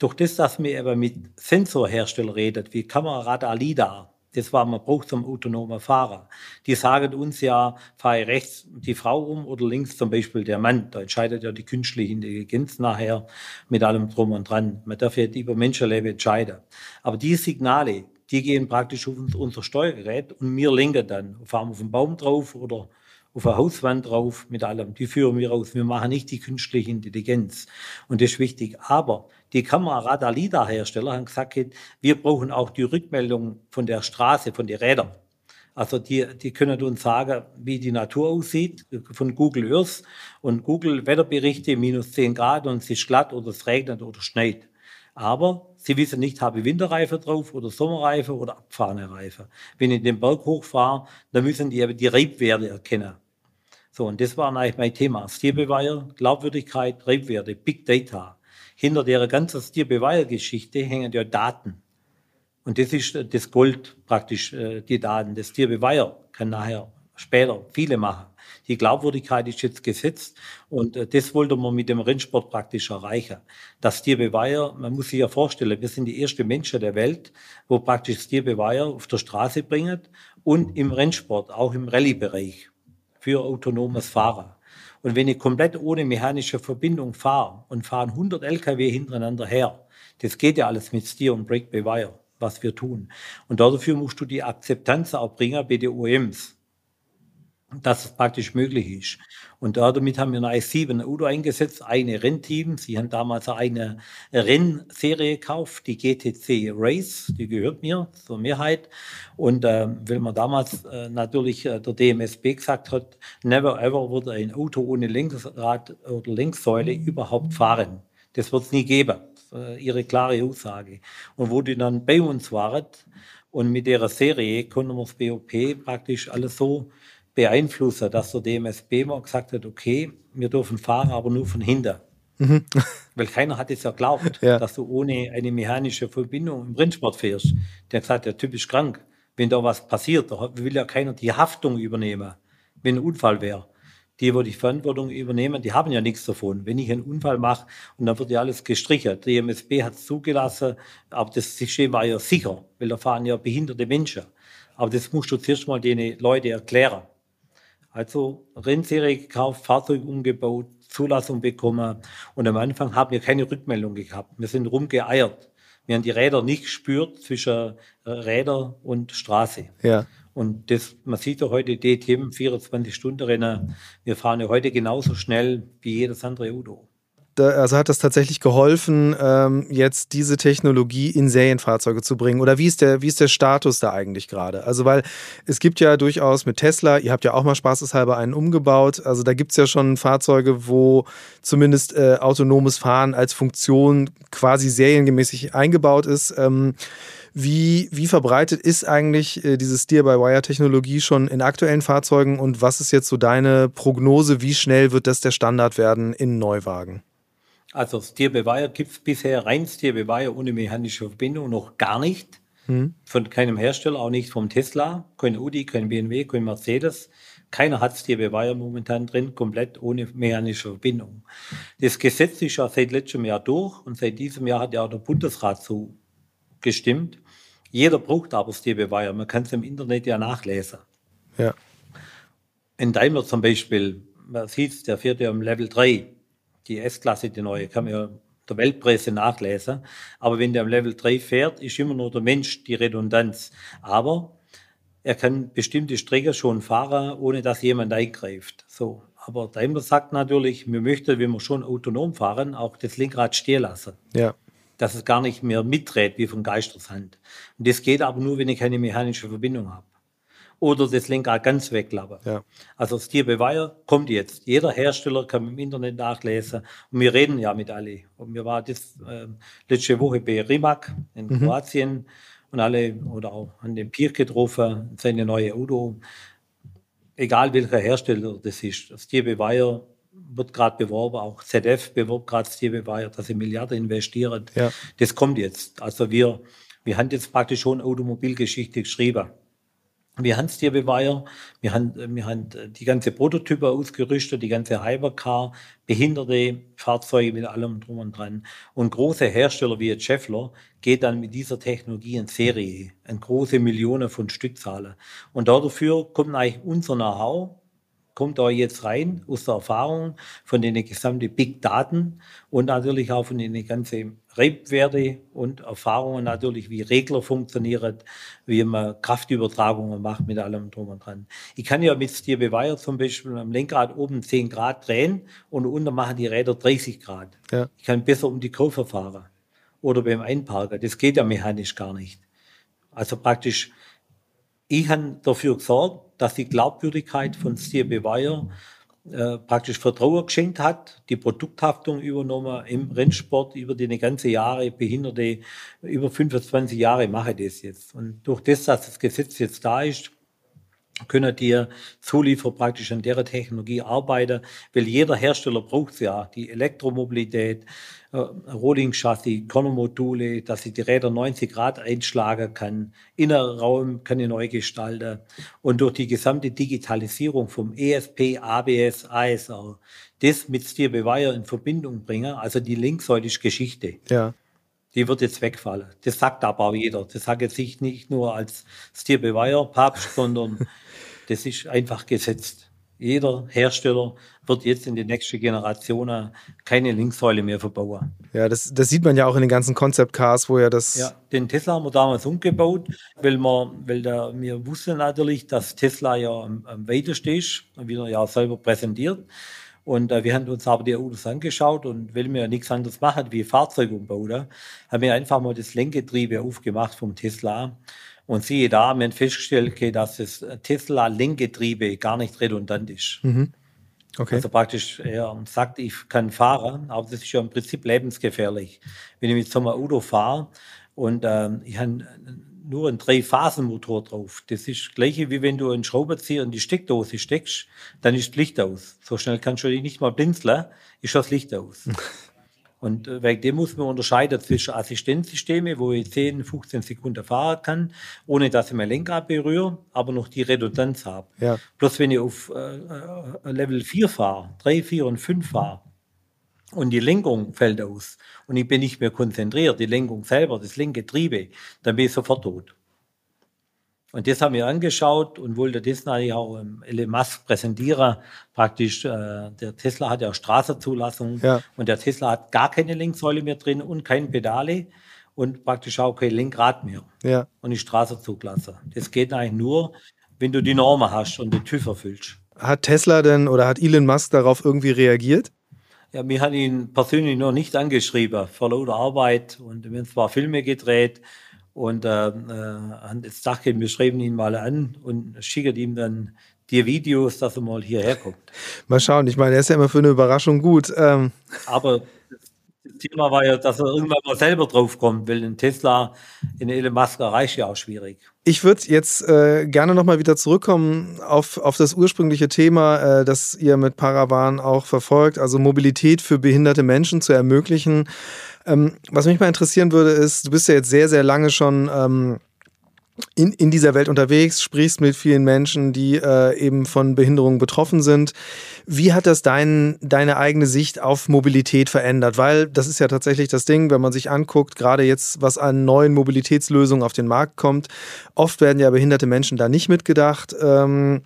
durch das, dass wir aber mit Sensorherstellern redet, wie Kamera, Radar, LIDAR, das war, man braucht zum autonomen Fahrer. Die sagen uns ja, fahre rechts die Frau um oder links zum Beispiel der Mann. Da entscheidet ja die künstliche Intelligenz nachher mit allem drum und dran. Man darf ja über Menschenleben entscheiden. Aber die Signale, die gehen praktisch auf unser Steuergerät und wir lenken dann. Fahren auf einen Baum drauf oder auf eine Hauswand drauf mit allem. Die führen wir raus. Wir machen nicht die künstliche Intelligenz. Und das ist wichtig. Aber die Kamera Radar LIDAR Hersteller haben gesagt, wir brauchen auch die Rückmeldung von der Straße, von den Rädern. Also die, die können uns sagen, wie die Natur aussieht von Google Earth und Google Wetterberichte minus 10 Grad und es ist glatt oder es regnet oder schneit. Aber sie wissen nicht, habe ich Winterreifen drauf oder Sommerreifen oder abfahrene Reifen. Wenn ich den Berg hochfahre, dann müssen die eben die Reibwerte erkennen. So, und das war eigentlich mein Thema. Stierbeweiher, Glaubwürdigkeit, Reibwerte, Big Data. Hinter der ganzen Stierbeweiher-Geschichte hängen ja Daten. Und das ist das Gold praktisch, äh, die Daten. Das Tierbeweiher kann nachher später viele machen. Die Glaubwürdigkeit ist jetzt gesetzt und äh, das wollte man mit dem Rennsport praktisch erreichen. Das Tierbeweiher, man muss sich ja vorstellen, wir sind die ersten Menschen der Welt, wo praktisch das Tierbeweiher auf der Straße bringen und im Rennsport, auch im Rallye-Bereich für autonomes Fahren. Und wenn ich komplett ohne mechanische Verbindung fahre und fahren 100 LKW hintereinander her, das geht ja alles mit Steer und Brake Bewire, was wir tun. Und dafür musst du die Akzeptanz auch bringen bei den OEMs dass es praktisch möglich ist. Und damit haben wir eine i7 Auto eingesetzt, eine Rennteam. Sie haben damals eine Rennserie gekauft, die GTC Race, die gehört mir zur Mehrheit. Und äh, weil man damals äh, natürlich äh, der DMSB gesagt hat, never ever wird ein Auto ohne Lenkrad oder Lenksäule überhaupt fahren. Das wird es nie geben. Ihre klare Aussage. Und wo die dann bei uns waren und mit ihrer Serie konnten wir das BOP praktisch alles so beeinflussen, dass der DMSB mal gesagt hat, okay, wir dürfen fahren, aber nur von hinten. Mhm. Weil keiner hat es ja geglaubt, ja. dass du ohne eine mechanische Verbindung im Rennsport fährst. Der hat gesagt, der Typ ist krank. Wenn da was passiert, da will ja keiner die Haftung übernehmen, wenn ein Unfall wäre. Die, wo die Verantwortung übernehmen, die haben ja nichts davon. Wenn ich einen Unfall mache und dann wird ja alles gestrichen. Der MSB hat es zugelassen, aber das System war ja sicher, weil da fahren ja behinderte Menschen. Aber das musst du zuerst mal den Leuten erklären. Also Rennserie gekauft, Fahrzeug umgebaut, Zulassung bekommen. Und am Anfang haben wir keine Rückmeldung gehabt. Wir sind rumgeeiert. Wir haben die Räder nicht gespürt zwischen äh, Räder und Straße. Ja. Und das, man sieht ja heute DTM 24-Stunden-Rennen. Wir fahren ja heute genauso schnell wie jedes andere Auto also hat das tatsächlich geholfen, ähm, jetzt diese Technologie in Serienfahrzeuge zu bringen? Oder wie ist der, wie ist der Status da eigentlich gerade? Also, weil es gibt ja durchaus mit Tesla, ihr habt ja auch mal spaßeshalber einen umgebaut. Also da gibt es ja schon Fahrzeuge, wo zumindest äh, autonomes Fahren als Funktion quasi seriengemäßig eingebaut ist. Ähm, wie, wie verbreitet ist eigentlich äh, diese Steer-by-Wire-Technologie schon in aktuellen Fahrzeugen und was ist jetzt so deine Prognose? Wie schnell wird das der Standard werden in Neuwagen? Also Steer-by-Wire gibt es bisher rein Steer-by-Wire ohne mechanische Verbindung noch gar nicht. Hm. Von keinem Hersteller, auch nicht vom Tesla, kein Audi, kein BMW, kein Mercedes. Keiner hat Steer-by-Wire momentan drin, komplett ohne mechanische Verbindung. Das Gesetz ist ja seit letztem Jahr durch und seit diesem Jahr hat ja auch der Bundesrat so gestimmt. Jeder braucht aber Steer-by-Wire. Man kann es im Internet ja nachlesen. Ja. In Daimler zum Beispiel, man sieht der fährt ja im Level 3 die S-Klasse, die neue, kann man ja der Weltpresse nachlesen. Aber wenn der am Level 3 fährt, ist immer nur der Mensch die Redundanz. Aber er kann bestimmte Strecken schon fahren, ohne dass jemand eingreift. So. Aber Daimler sagt natürlich, wir möchten, wenn wir schon autonom fahren, auch das Lenkrad stehen lassen. Ja. Dass es gar nicht mehr mitdreht wie von Geistershand. Und das geht aber nur, wenn ich keine mechanische Verbindung habe oder das Lenkrad ganz wegklappen. Ja. Also Steer by Wire kommt jetzt. Jeder Hersteller kann im Internet nachlesen. Und wir reden ja mit alle. Und wir waren das äh, letzte Woche bei Rimac in mhm. Kroatien und alle oder auch an dem Pier getroffen, seine neue Auto. Egal welcher Hersteller das ist. Steer by Wire wird gerade beworben, auch ZF bewirbt gerade Steer by Wire, dass sie Milliarden investieren. Ja. Das kommt jetzt. Also wir, wir haben jetzt praktisch schon Automobilgeschichte geschrieben. Wir haben Steerbeweiher, wir haben, wir haben die ganze Prototype ausgerüstet, die ganze Hypercar, behinderte Fahrzeuge mit allem drum und dran. Und große Hersteller wie Scheffler geht dann mit dieser Technologie in Serie, in große Millionen von Stückzahlen. Und dafür kommt eigentlich unser Know-how kommt da jetzt rein aus der Erfahrung von den gesamten Big Daten und natürlich auch von den ganzen Reibwerte und Erfahrungen natürlich, wie Regler funktionieren, wie man Kraftübertragungen macht mit allem drum und dran. Ich kann ja mit Steer Bewire zum Beispiel am Lenkrad oben 10 Grad drehen und unten machen die Räder 30 Grad. Ja. Ich kann besser um die Kurve fahren oder beim Einparken. Das geht ja mechanisch gar nicht. Also praktisch, ich habe dafür gesorgt, dass die Glaubwürdigkeit von Steer Bewire äh, praktisch Vertrauen geschenkt hat, die Produkthaftung übernommen im Rennsport über die ganze Jahre, Behinderte, über 25 Jahre mache ich das jetzt. Und durch das, dass das Gesetz jetzt da ist, können die Zulieferer praktisch an der Technologie arbeiten, weil jeder Hersteller braucht ja, die Elektromobilität, äh, Rolling-Chassis, Konnermodule, dass ich die Räder 90 Grad einschlagen kann, Innenraum kann ich neu gestalten und durch die gesamte Digitalisierung vom ESP, ABS, ASR, das mit Steer Bewire in Verbindung bringen, also die Linksäule ist Geschichte. Ja die wird jetzt wegfallen. Das sagt aber auch jeder. Das sage jetzt ich nicht nur als Steer Bewire Papst, sondern das ist einfach gesetzt. Jeder Hersteller wird jetzt in die nächste Generation keine Linksäule mehr verbauen. Ja, das, das sieht man ja auch in den ganzen Concept Cars, wo ja das. Ja, den Tesla haben wir damals umgebaut, weil wir, weil da, wir wussten natürlich, dass Tesla ja am, am weitesten ist, wie er ja selber präsentiert. Und äh, wir haben uns aber die Autos angeschaut und weil wir ja nichts anderes machen wie Fahrzeugumbau, da, haben wir einfach mal das Lenkgetriebe aufgemacht vom Tesla und siehe da, wir haben festgestellt, dass das Tesla-Lenkgetriebe gar nicht redundant ist. Mhm. Okay. Also praktisch, er sagt, ich kann fahren, aber das ist ja im Prinzip lebensgefährlich. Wenn ich mit so einem Auto fahre und ähm, ich habe nur einen Drei-Phasen-Motor drauf, das ist das gleiche, wie wenn du einen Schraubenzieher in die Steckdose steckst, dann ist das Licht aus. So schnell kannst du dich nicht mal blinzeln, ist das Licht aus. Und äh, wegen dem muss man unterscheiden zwischen Assistenzsystemen, wo ich 10, 15 Sekunden fahren kann, ohne dass ich mein Lenkrad berühre, aber noch die Redundanz habe. Ja. Bloß wenn ich auf äh, äh Level 4 fahre, 3, 4 und 5 fahre, und die Lenkung fällt aus und ich bin nicht mehr konzentriert, die Lenkung selber, das linke Getriebe, dann bin ich sofort tot. Und das haben wir angeschaut und wollte das natürlich auch im Elon Musk präsentieren. Praktisch, äh, der Tesla hat ja Straßenzulassung ja. und der Tesla hat gar keine Lenksäule mehr drin und kein Pedale und praktisch auch kein Lenkrad mehr. Ja. Und die Straße zugelassen. Das geht eigentlich nur, wenn du die Normen hast und den TÜV erfüllst. Hat Tesla denn oder hat Elon Musk darauf irgendwie reagiert? Ja, mir hat ihn persönlich noch nicht angeschrieben, vor lauter Arbeit und wir haben zwar Filme gedreht und äh, äh, ich, wir schreiben ihn mal an und schicken ihm dann die Videos, dass er mal hierher kommt. Mal schauen, ich meine, er ist ja immer für eine Überraschung gut. Ähm. Aber das Thema war ja, dass er irgendwann mal selber draufkommt, weil ein Tesla in Elon Musk erreicht ja auch schwierig. Ich würde jetzt äh, gerne nochmal wieder zurückkommen auf, auf das ursprüngliche Thema, äh, das ihr mit Paravan auch verfolgt, also Mobilität für behinderte Menschen zu ermöglichen. Ähm, was mich mal interessieren würde, ist, du bist ja jetzt sehr, sehr lange schon ähm, in, in dieser Welt unterwegs, sprichst mit vielen Menschen, die äh, eben von Behinderungen betroffen sind. Wie hat das dein, deine eigene Sicht auf Mobilität verändert? Weil das ist ja tatsächlich das Ding, wenn man sich anguckt, gerade jetzt, was an neuen Mobilitätslösungen auf den Markt kommt. Oft werden ja behinderte Menschen da nicht mitgedacht. Ähm,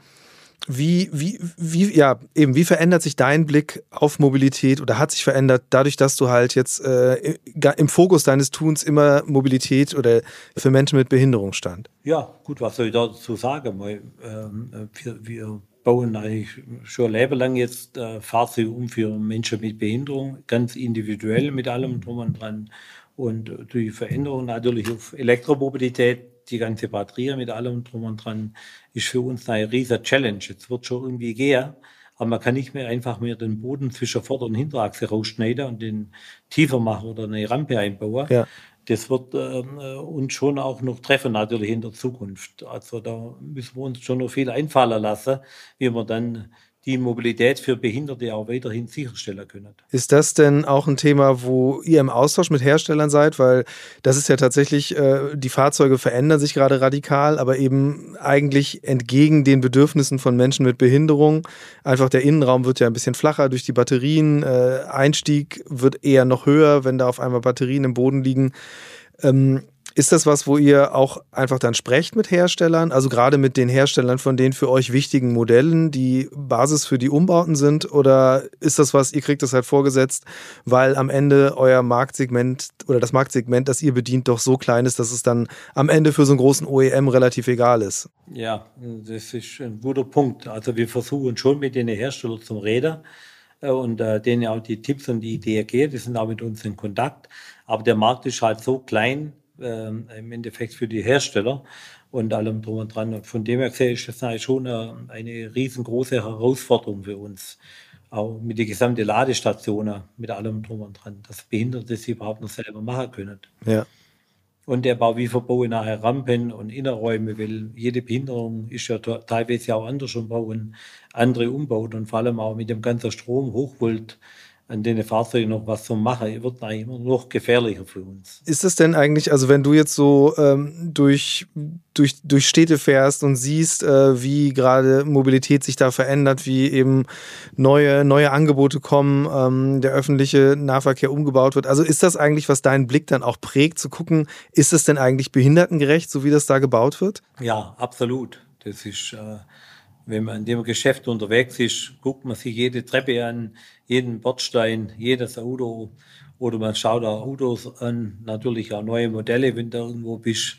wie, wie, wie, ja, eben, wie verändert sich dein Blick auf Mobilität oder hat sich verändert, dadurch, dass du halt jetzt äh, im Fokus deines Tuns immer Mobilität oder für Menschen mit Behinderung stand? Ja, gut, was soll ich dazu sagen? Weil, ähm, wir, wir, bauen eigentlich schon Leben lang jetzt äh, Fahrzeuge um für Menschen mit Behinderung, ganz individuell mit allem drum und dran. Und die Veränderung natürlich auf Elektromobilität die ganze Batterie mit allem drum und dran ist für uns eine riesige Challenge. Jetzt wird schon irgendwie gehen, aber man kann nicht mehr einfach mehr den Boden zwischen Vorder- und Hinterachse rausschneiden und den tiefer machen oder eine Rampe einbauen. Ja. Das wird äh, uns schon auch noch treffen, natürlich in der Zukunft. Also da müssen wir uns schon noch viel einfallen lassen, wie wir dann die Mobilität für Behinderte auch weiterhin sicherstellen können. Ist das denn auch ein Thema, wo ihr im Austausch mit Herstellern seid? Weil das ist ja tatsächlich, äh, die Fahrzeuge verändern sich gerade radikal, aber eben eigentlich entgegen den Bedürfnissen von Menschen mit Behinderung. Einfach der Innenraum wird ja ein bisschen flacher durch die Batterien. Äh, Einstieg wird eher noch höher, wenn da auf einmal Batterien im Boden liegen. Ähm, ist das was, wo ihr auch einfach dann sprecht mit Herstellern? Also gerade mit den Herstellern von den für euch wichtigen Modellen, die Basis für die Umbauten sind? Oder ist das was, ihr kriegt das halt vorgesetzt, weil am Ende euer Marktsegment oder das Marktsegment, das ihr bedient, doch so klein ist, dass es dann am Ende für so einen großen OEM relativ egal ist? Ja, das ist ein guter Punkt. Also wir versuchen schon mit den Herstellern zum Reden äh, und äh, denen auch die Tipps und die Ideen geben. Die sind auch mit uns in Kontakt. Aber der Markt ist halt so klein, äh, im Endeffekt für die Hersteller und allem drum und dran. Und von dem her gesehen ist das eigentlich schon eine, eine riesengroße Herausforderung für uns. Auch mit den gesamten Ladestationen, mit allem drum und dran, dass Behinderte sie überhaupt noch selber machen können. Ja. Und der Bau, wie verbaue nachher Rampen und Innerräume, weil jede Behinderung ist ja teilweise auch anders umbauen, andere umbaut und vor allem auch mit dem ganzen Strom, Hochvolt, an den Fahrzeugen noch was zu machen, wird eigentlich immer noch gefährlicher für uns. Ist es denn eigentlich, also wenn du jetzt so ähm, durch, durch, durch Städte fährst und siehst, äh, wie gerade Mobilität sich da verändert, wie eben neue, neue Angebote kommen, ähm, der öffentliche Nahverkehr umgebaut wird, also ist das eigentlich, was deinen Blick dann auch prägt, zu gucken, ist es denn eigentlich behindertengerecht, so wie das da gebaut wird? Ja, absolut. Das ist... Äh wenn man in dem Geschäft unterwegs ist, guckt man sich jede Treppe an, jeden Bordstein, jedes Auto oder man schaut auch Autos an, natürlich auch neue Modelle, wenn du irgendwo bist.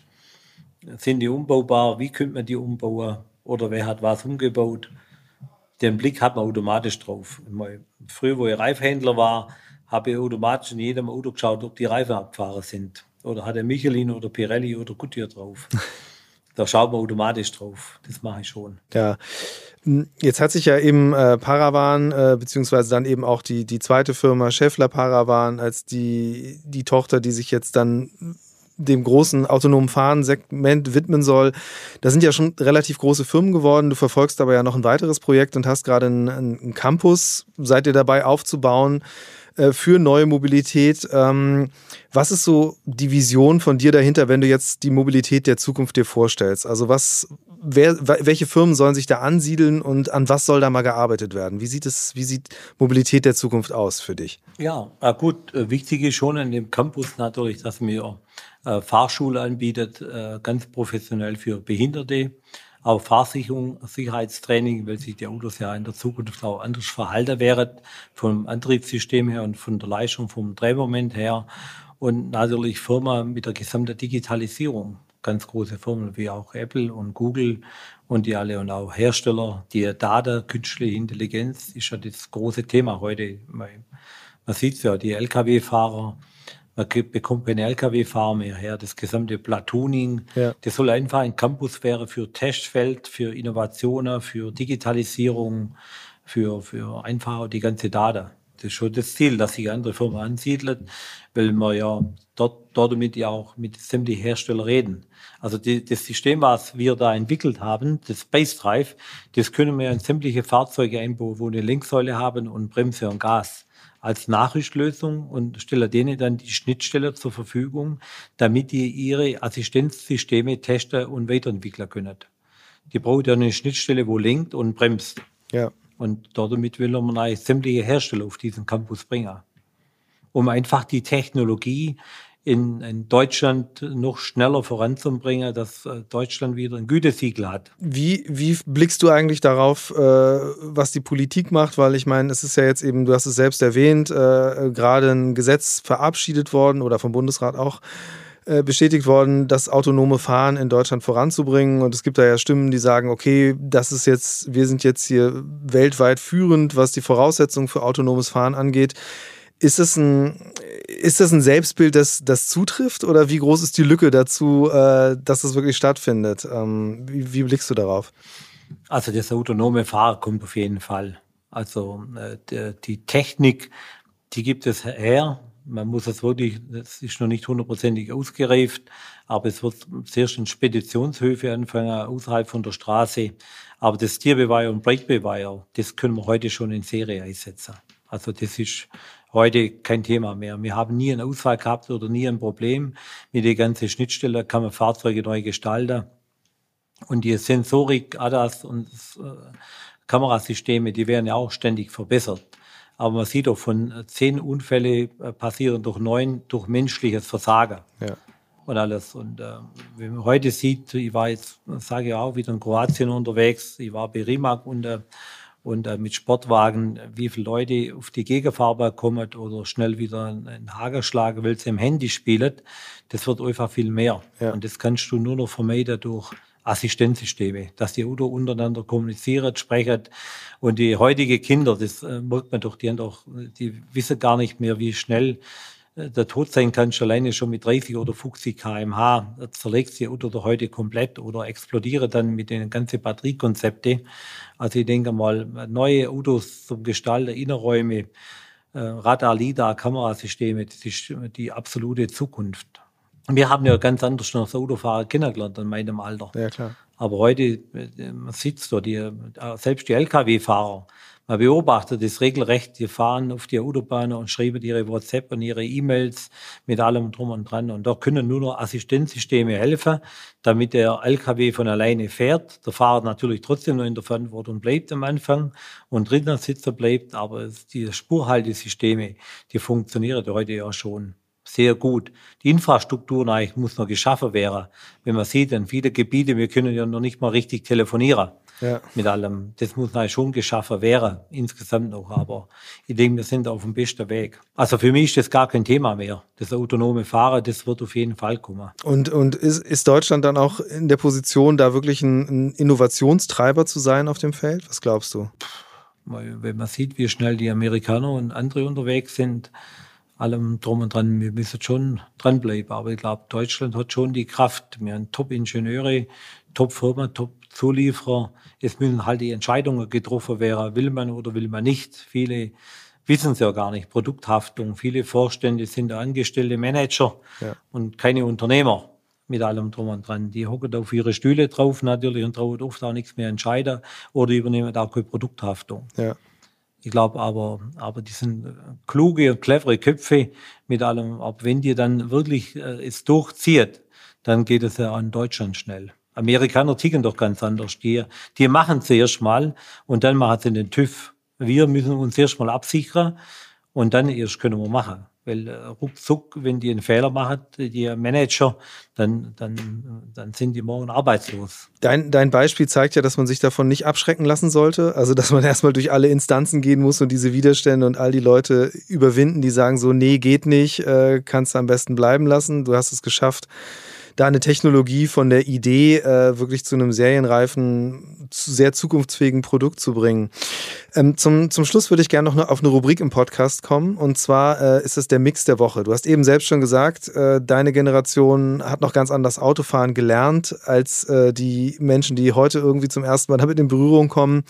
Sind die umbaubar? Wie könnte man die umbauen? Oder wer hat was umgebaut? Den Blick hat man automatisch drauf. Früher, wo ich Reifhändler war, habe ich automatisch in jedem Auto geschaut, ob die Reifen abgefahren sind. Oder hat er Michelin oder Pirelli oder Goodyear drauf. da schaut man automatisch drauf. Das mache ich schon. Ja. Hm, jetzt hat sich ja eben äh, Paravan, äh, beziehungsweise dann eben auch die, die zweite Firma Scheffler Paravan als die, die Tochter, die sich jetzt dann dem großen autonomen Fahren-Segment widmen soll. Da sind ja schon relativ große Firmen geworden. Du verfolgst aber ja noch ein weiteres Projekt und hast gerade einen, einen Campus. Seid ihr dabei aufzubauen? Äh, für neue Mobilität. Ähm, was ist so die Vision von dir dahinter, wenn du jetzt die Mobilität der Zukunft dir vorstellst? Also was, wer, welche Firmen sollen sich da ansiedeln und an was soll da mal gearbeitet werden? Wie sieht es, wie sieht Mobilität der Zukunft aus für dich? Ja, gut, äh, wichtig ist schon in dem Campus natürlich, dass äh, Fahrschule anbietet, äh, ganz professionell für Behinderte, auch Fahrsicherung, Sicherheitstraining, weil sich die Autos ja in der Zukunft auch anders verhalten werden, vom Antriebssystem her und von der Leistung, vom Drehmoment her. Und natürlich Firma mit der gesamten Digitalisierung. Ganz große Firmen wie auch Apple und Google und die alle und auch Hersteller. Die Daten, künstliche Intelligenz ist ja das große Thema heute. Man sieht es ja, die Lkw-Fahrer, man bekommt keine Lkw-Fahrer mehr her, das gesamte Platooning. Ja. Das soll einfach ein Campus werden für Testfeld, für Innovationen, für Digitalisierung, für, für einfach die ganze Daten. Das ist schon das Ziel, dass sich andere Firmen ansiedeln, weil wir ja dort, dort damit ja auch mit sämtlichen Herstellern reden. Also die, das System, was wir da entwickelt haben, das Space Drive, das können wir in sämtliche Fahrzeuge einbauen, wo eine Lenksäule haben und Bremse und Gas als Nachrichtlösung und stelle denen dann die Schnittstelle zur Verfügung, damit die ihre Assistenzsysteme testen und weiterentwickeln können. Die braucht ja eine Schnittstelle, wo lenkt und bremst. Ja. Und damit will man eigentlich sämtliche Hersteller auf diesen Campus bringen, um einfach die Technologie in, in Deutschland noch schneller voranzubringen, dass äh, Deutschland wieder ein Gütesiegel hat. Wie, wie blickst du eigentlich darauf, äh, was die Politik macht? Weil ich meine, es ist ja jetzt eben, du hast es selbst erwähnt, äh, gerade ein Gesetz verabschiedet worden oder vom Bundesrat auch äh, bestätigt worden, das autonome Fahren in Deutschland voranzubringen. Und es gibt da ja Stimmen, die sagen, okay, das ist jetzt, wir sind jetzt hier weltweit führend, was die Voraussetzungen für autonomes Fahren angeht. Ist das ein, ist das ein Selbstbild, das, das zutrifft? Oder wie groß ist die Lücke dazu, äh, dass das wirklich stattfindet? Ähm, wie, wie blickst du darauf? Also das autonome Fahren kommt auf jeden Fall. Also äh, die Technik, die gibt es her man muss es wirklich, das ist noch nicht hundertprozentig ausgereift, aber es wird zuerst in Speditionshöfe anfangen, außerhalb von der Straße. Aber das Tierbeweiher und Breitbeweiher, das können wir heute schon in Serie einsetzen. Also das ist heute kein Thema mehr. Wir haben nie einen Ausfall gehabt oder nie ein Problem. Mit der ganzen Schnittstelle kann man Fahrzeuge neu gestalten. Und die Sensorik, ADAS und äh, Kamerasysteme, die werden ja auch ständig verbessert. Aber man sieht auch von äh, zehn Unfälle äh, passieren durch neun durch menschliches Versagen. Ja. Und alles. Und äh, wenn man heute sieht, ich war jetzt, sage ich auch, wieder in Kroatien unterwegs, ich war bei Rimac und, äh, und äh, mit Sportwagen, wie viele Leute auf die Gegenfarbe kommen oder schnell wieder einen Hager schlagen, weil sie im Handy spielen, das wird einfach viel mehr. Ja. Und das kannst du nur noch vermeiden durch Assistenzsysteme, dass die Auto untereinander kommunizieren, sprechen. Und die heutige Kinder, das äh, merkt man doch, die haben doch, die wissen gar nicht mehr, wie schnell der Tod sein kann, schon alleine schon mit 30 oder 50 kmh. Zerlegt die Auto doch heute komplett oder explodiert dann mit den ganzen Batteriekonzepte. Also ich denke mal, neue Autos zum Gestalten, Innenräume, äh, Radar, LIDAR, Kamerasysteme, das ist die absolute Zukunft. Wir haben ja ganz anders noch Autofahrer kennengelernt in meinem Alter. Ja, klar. Aber heute, man sitzt da, die, selbst die Lkw-Fahrer, man beobachtet das regelrecht, die fahren auf die Autobahn und schreiben ihre WhatsApp und ihre E-Mails mit allem drum und dran. Und da können nur noch Assistenzsysteme helfen, damit der LKW von alleine fährt. Der Fahrer natürlich trotzdem noch in der Verantwortung bleibt am Anfang und dritter Sitzer bleibt, aber die Spurhaltesysteme, die funktionieren heute ja schon sehr gut. Die Infrastruktur eigentlich muss noch geschaffen werden. Wenn man sieht, in viele Gebiete, wir können ja noch nicht mal richtig telefonieren. Ja. Mit allem. Das muss eigentlich schon geschaffen werden, insgesamt noch. Aber ich denke, wir sind auf dem besten Weg. Also für mich ist das gar kein Thema mehr. Das autonome Fahren, das wird auf jeden Fall kommen. Und, und ist, ist Deutschland dann auch in der Position, da wirklich ein, ein Innovationstreiber zu sein auf dem Feld? Was glaubst du? Wenn man sieht, wie schnell die Amerikaner und andere unterwegs sind, allem drum und dran. Wir müssen schon dranbleiben. Aber ich glaube, Deutschland hat schon die Kraft. Wir haben Top-Ingenieure, Top-Firmen, Top-Zulieferer. Es müssen halt die Entscheidungen getroffen werden, will man oder will man nicht. Viele wissen es ja gar nicht. Produkthaftung. Viele Vorstände sind angestellte Manager ja. und keine Unternehmer mit allem drum und dran. Die hocken auf ihre Stühle drauf natürlich und trauen oft auch nichts mehr entscheiden oder übernehmen auch keine Produkthaftung. Ja. Ich glaube aber, aber die sind äh, kluge und clevere Köpfe mit allem. Ab wenn die dann wirklich äh, es durchzieht, dann geht es ja an Deutschland schnell. Amerikaner ticken doch ganz anders. Die, die machen zuerst mal und dann machen sie den TÜV. Wir müssen uns erst mal absichern und dann erst können wir machen. Weil äh, ruckzuck, wenn die einen Fehler machen, die Manager, dann, dann, dann sind die morgen arbeitslos. Dein, dein Beispiel zeigt ja, dass man sich davon nicht abschrecken lassen sollte. Also, dass man erstmal durch alle Instanzen gehen muss und diese Widerstände und all die Leute überwinden, die sagen so, nee, geht nicht, äh, kannst du am besten bleiben lassen. Du hast es geschafft, da eine Technologie von der Idee äh, wirklich zu einem serienreifen, sehr zukunftsfähigen Produkt zu bringen. Ähm, zum, zum Schluss würde ich gerne noch auf eine Rubrik im Podcast kommen. Und zwar äh, ist es der Mix der Woche. Du hast eben selbst schon gesagt, äh, deine Generation hat noch ganz anders Autofahren gelernt als äh, die Menschen, die heute irgendwie zum ersten Mal damit in Berührung kommen.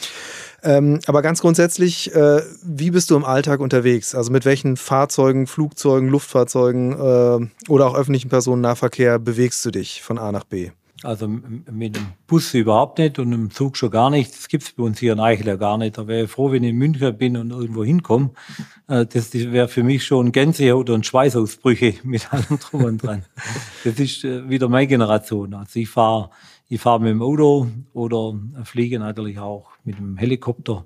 Ähm, aber ganz grundsätzlich, äh, wie bist du im Alltag unterwegs? Also mit welchen Fahrzeugen, Flugzeugen, Luftfahrzeugen äh, oder auch öffentlichen Personennahverkehr bewegst du dich von A nach B? Also mit dem Bus überhaupt nicht und im Zug schon gar nicht. Das gibt's bei uns hier in Eichel ja gar nicht. Da wäre ich froh, wenn ich in München bin und irgendwo hinkomme. Äh, das wäre für mich schon Gänsehaut und Schweißausbrüche mit allem drum und dran. Das ist äh, wieder meine Generation. Also ich fahre ich fahre mit dem Auto oder fliege natürlich auch mit dem Helikopter,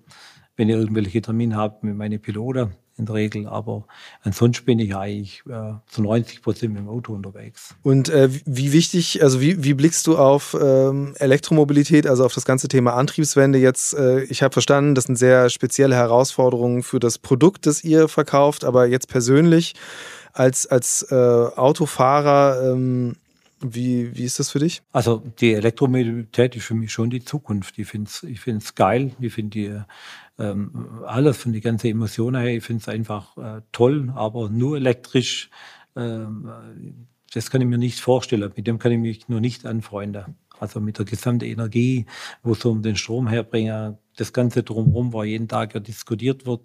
wenn ich irgendwelche Termine habe mit meinen Piloten in der Regel. Aber ansonsten bin ich eigentlich äh, zu 90 Prozent mit dem Auto unterwegs. Und äh, wie wichtig, also wie, wie blickst du auf ähm, Elektromobilität, also auf das ganze Thema Antriebswende jetzt? Äh, ich habe verstanden, das sind sehr spezielle Herausforderungen für das Produkt, das ihr verkauft, aber jetzt persönlich als, als äh, Autofahrer, ähm, wie, wie ist das für dich? Also die Elektromobilität ist für mich schon die Zukunft. Ich finde es ich find's geil. Ich finde die ähm, alles von die ganze Emotionen her, ich finde es einfach äh, toll, aber nur elektrisch, ähm, das kann ich mir nicht vorstellen. Mit dem kann ich mich nur nicht anfreunden. Also mit der gesamten Energie, wo es um den Strom herbringen, das Ganze drumherum, wo jeden Tag ja diskutiert wird.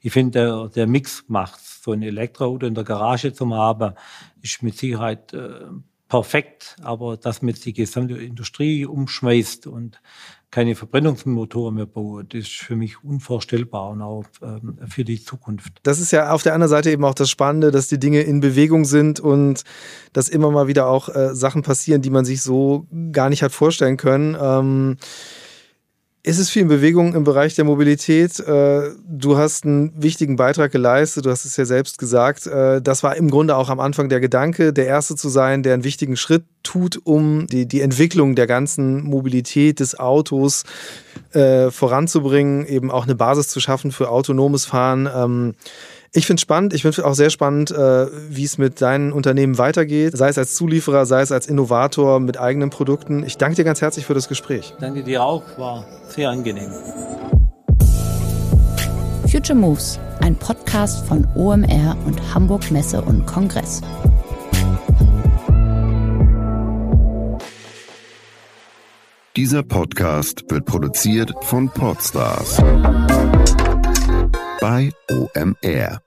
Ich finde, der, der Mix macht So ein Elektroauto in der Garage zu haben, ist mit Sicherheit äh, perfekt, aber dass man jetzt die gesamte Industrie umschmeißt und keine Verbrennungsmotoren mehr baut, ist für mich unvorstellbar und auch ähm, für die Zukunft. Das ist ja auf der anderen Seite eben auch das Spannende, dass die Dinge in Bewegung sind und dass immer mal wieder auch äh, Sachen passieren, die man sich so gar nicht hat vorstellen können. Ähm es ist viel in Bewegung im Bereich der Mobilität. Äh, du hast einen wichtigen Beitrag geleistet, du hast es ja selbst gesagt. Äh, das war im Grunde auch am Anfang der Gedanke, der Erste zu sein, der einen wichtigen Schritt tut, um die, die Entwicklung der ganzen Mobilität des Autos äh, voranzubringen, eben auch eine Basis zu schaffen für autonomes Fahren. Ich finde es spannend. Ich finde auch sehr spannend, äh, wie es mit deinen Unternehmen weitergeht, sei es als Zulieferer, sei es als Innovator mit eigenen Produkten. Ich danke dir ganz herzlich für das Gespräch. Danke dir auch, war sehr angenehm. Future Moves, ein Podcast von OMR und Hamburg Messe und Kongress. Dieser Podcast wird produziert von Podstars bei OMR.